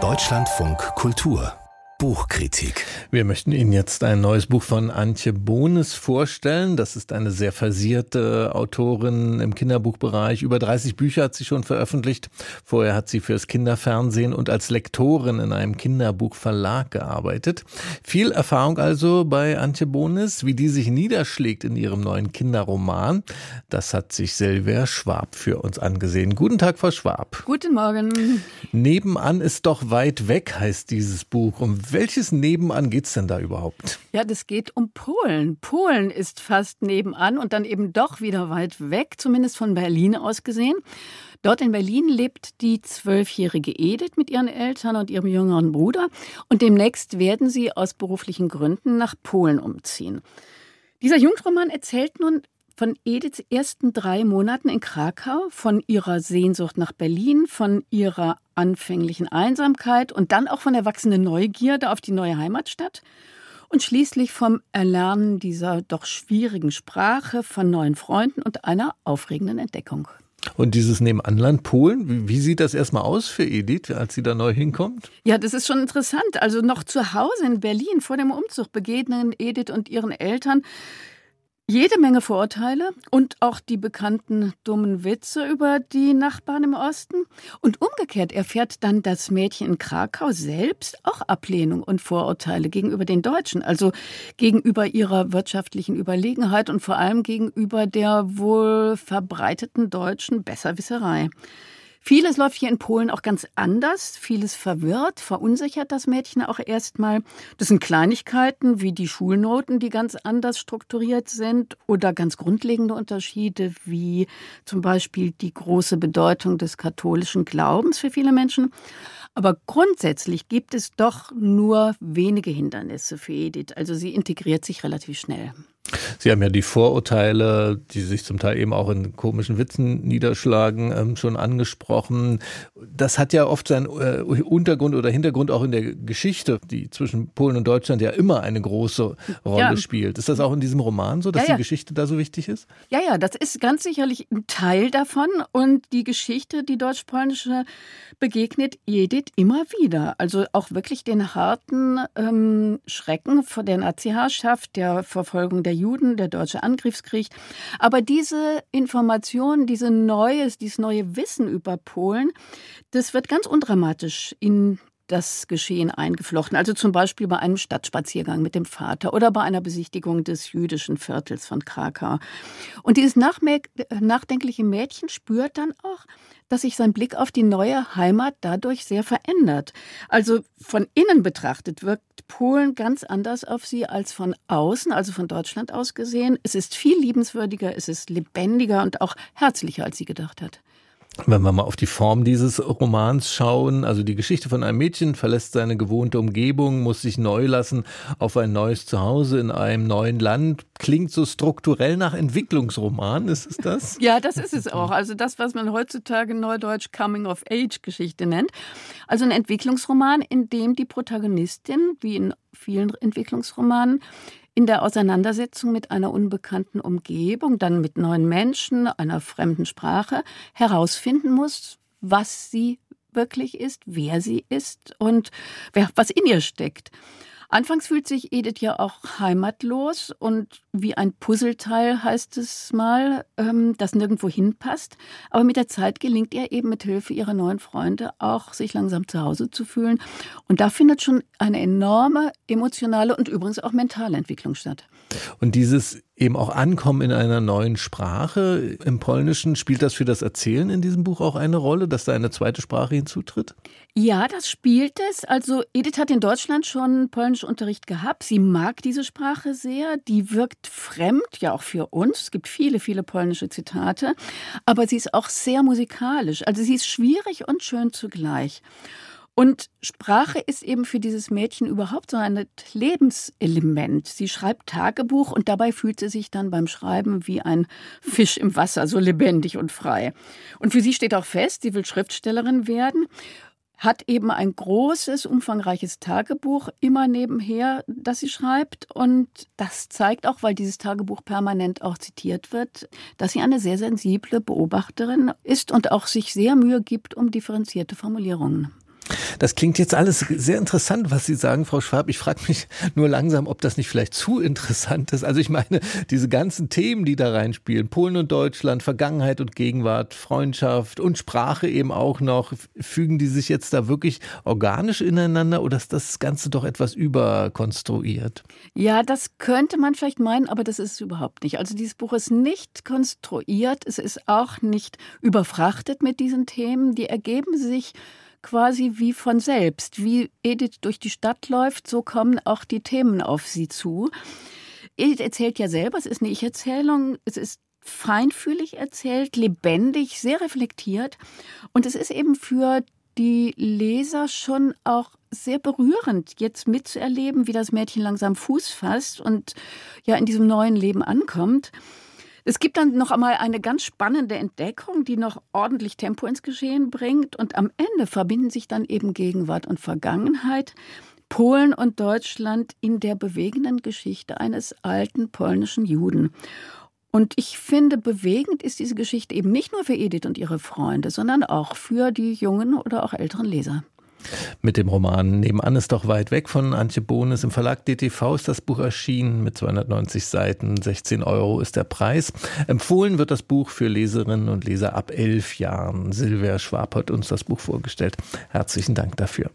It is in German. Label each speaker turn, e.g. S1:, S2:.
S1: Deutschlandfunk Kultur Buchkritik.
S2: Wir möchten Ihnen jetzt ein neues Buch von Antje Bohnes vorstellen. Das ist eine sehr versierte Autorin im Kinderbuchbereich. Über 30 Bücher hat sie schon veröffentlicht. Vorher hat sie fürs Kinderfernsehen und als Lektorin in einem Kinderbuchverlag gearbeitet. Viel Erfahrung also bei Antje Bohnes, wie die sich niederschlägt in ihrem neuen Kinderroman. Das hat sich Silvia Schwab für uns angesehen. Guten Tag, Frau Schwab.
S3: Guten Morgen.
S2: Nebenan ist doch weit weg, heißt dieses Buch. Um welches Nebenan geht es denn da überhaupt?
S3: Ja, das geht um Polen. Polen ist fast nebenan und dann eben doch wieder weit weg, zumindest von Berlin aus gesehen. Dort in Berlin lebt die zwölfjährige Edith mit ihren Eltern und ihrem jüngeren Bruder und demnächst werden sie aus beruflichen Gründen nach Polen umziehen. Dieser Jugendroman erzählt nun von Ediths ersten drei Monaten in Krakau, von ihrer Sehnsucht nach Berlin, von ihrer anfänglichen Einsamkeit und dann auch von der wachsenden Neugierde auf die neue Heimatstadt und schließlich vom Erlernen dieser doch schwierigen Sprache, von neuen Freunden und einer aufregenden Entdeckung.
S2: Und dieses Nebenanland Polen, wie sieht das erstmal aus für Edith, als sie da neu hinkommt?
S3: Ja, das ist schon interessant. Also noch zu Hause in Berlin vor dem Umzug begegnen Edith und ihren Eltern jede Menge Vorurteile und auch die bekannten dummen Witze über die Nachbarn im Osten. Und umgekehrt erfährt dann das Mädchen in Krakau selbst auch Ablehnung und Vorurteile gegenüber den Deutschen, also gegenüber ihrer wirtschaftlichen Überlegenheit und vor allem gegenüber der wohl verbreiteten deutschen Besserwisserei. Vieles läuft hier in Polen auch ganz anders. Vieles verwirrt, verunsichert das Mädchen auch erstmal. Das sind Kleinigkeiten wie die Schulnoten, die ganz anders strukturiert sind oder ganz grundlegende Unterschiede wie zum Beispiel die große Bedeutung des katholischen Glaubens für viele Menschen. Aber grundsätzlich gibt es doch nur wenige Hindernisse für Edith. Also sie integriert sich relativ schnell.
S2: Sie haben ja die Vorurteile, die sich zum Teil eben auch in komischen Witzen niederschlagen, ähm, schon angesprochen. Das hat ja oft seinen äh, Untergrund oder Hintergrund auch in der Geschichte, die zwischen Polen und Deutschland ja immer eine große Rolle ja. spielt. Ist das auch in diesem Roman so, dass ja, ja. die Geschichte da so wichtig ist?
S3: Ja, ja, das ist ganz sicherlich ein Teil davon. Und die Geschichte, die deutsch-polnische, begegnet Edith immer wieder. Also auch wirklich den harten ähm, Schrecken vor der Nazi-Herrschaft, der Verfolgung der Juden, der deutsche Angriffskrieg. Aber diese Information, diese neues, dieses neue Wissen über Polen, das wird ganz undramatisch in das Geschehen eingeflochten. Also zum Beispiel bei einem Stadtspaziergang mit dem Vater oder bei einer Besichtigung des jüdischen Viertels von Krakau. Und dieses nachdenkliche Mädchen spürt dann auch, dass sich sein Blick auf die neue Heimat dadurch sehr verändert. Also von innen betrachtet wirkt Polen ganz anders auf sie als von außen, also von Deutschland aus gesehen. Es ist viel liebenswürdiger, es ist lebendiger und auch herzlicher, als sie gedacht hat.
S2: Wenn wir mal auf die Form dieses Romans schauen, also die Geschichte von einem Mädchen verlässt seine gewohnte Umgebung, muss sich neu lassen auf ein neues Zuhause in einem neuen Land, klingt so strukturell nach Entwicklungsroman, ist es das?
S3: Ja, das ist es auch. Also das, was man heutzutage neudeutsch Coming-of-Age-Geschichte nennt. Also ein Entwicklungsroman, in dem die Protagonistin, wie in vielen Entwicklungsromanen, in der Auseinandersetzung mit einer unbekannten Umgebung, dann mit neuen Menschen, einer fremden Sprache herausfinden muss, was sie wirklich ist, wer sie ist und was in ihr steckt. Anfangs fühlt sich Edith ja auch heimatlos und wie ein Puzzleteil heißt es mal, ähm, das nirgendwo hinpasst. Aber mit der Zeit gelingt ihr eben mit Hilfe ihrer neuen Freunde auch, sich langsam zu Hause zu fühlen. Und da findet schon eine enorme emotionale und übrigens auch mentale Entwicklung statt.
S2: Und dieses eben auch Ankommen in einer neuen Sprache im Polnischen, spielt das für das Erzählen in diesem Buch auch eine Rolle, dass da eine zweite Sprache hinzutritt?
S3: Ja, das spielt es. Also Edith hat in Deutschland schon Polnischunterricht gehabt. Sie mag diese Sprache sehr. Die wirkt fremd, ja auch für uns. Es gibt viele, viele polnische Zitate. Aber sie ist auch sehr musikalisch. Also sie ist schwierig und schön zugleich. Und Sprache ist eben für dieses Mädchen überhaupt so ein Lebenselement. Sie schreibt Tagebuch und dabei fühlt sie sich dann beim Schreiben wie ein Fisch im Wasser, so lebendig und frei. Und für sie steht auch fest, sie will Schriftstellerin werden. hat eben ein großes, umfangreiches Tagebuch immer nebenher, das sie schreibt. Und das zeigt auch, weil dieses Tagebuch permanent auch zitiert wird, dass sie eine sehr sensible Beobachterin ist und auch sich sehr Mühe gibt um differenzierte Formulierungen.
S2: Das klingt jetzt alles sehr interessant, was Sie sagen, Frau Schwab. Ich frage mich nur langsam, ob das nicht vielleicht zu interessant ist. Also ich meine, diese ganzen Themen, die da reinspielen, Polen und Deutschland, Vergangenheit und Gegenwart, Freundschaft und Sprache eben auch noch, fügen die sich jetzt da wirklich organisch ineinander oder ist das Ganze doch etwas überkonstruiert?
S3: Ja, das könnte man vielleicht meinen, aber das ist es überhaupt nicht. Also dieses Buch ist nicht konstruiert, es ist auch nicht überfrachtet mit diesen Themen. Die ergeben sich quasi wie von selbst. Wie Edith durch die Stadt läuft, so kommen auch die Themen auf sie zu. Edith erzählt ja selber, es ist eine Ich-Erzählung, es ist feinfühlig erzählt, lebendig, sehr reflektiert. Und es ist eben für die Leser schon auch sehr berührend, jetzt mitzuerleben, wie das Mädchen langsam Fuß fasst und ja in diesem neuen Leben ankommt. Es gibt dann noch einmal eine ganz spannende Entdeckung, die noch ordentlich Tempo ins Geschehen bringt. Und am Ende verbinden sich dann eben Gegenwart und Vergangenheit. Polen und Deutschland in der bewegenden Geschichte eines alten polnischen Juden. Und ich finde, bewegend ist diese Geschichte eben nicht nur für Edith und ihre Freunde, sondern auch für die jungen oder auch älteren Leser
S2: mit dem Roman Nebenan ist doch weit weg von Antje Bohnes. Im Verlag DTV ist das Buch erschienen mit 290 Seiten. 16 Euro ist der Preis. Empfohlen wird das Buch für Leserinnen und Leser ab elf Jahren. Silvia Schwab hat uns das Buch vorgestellt. Herzlichen Dank dafür.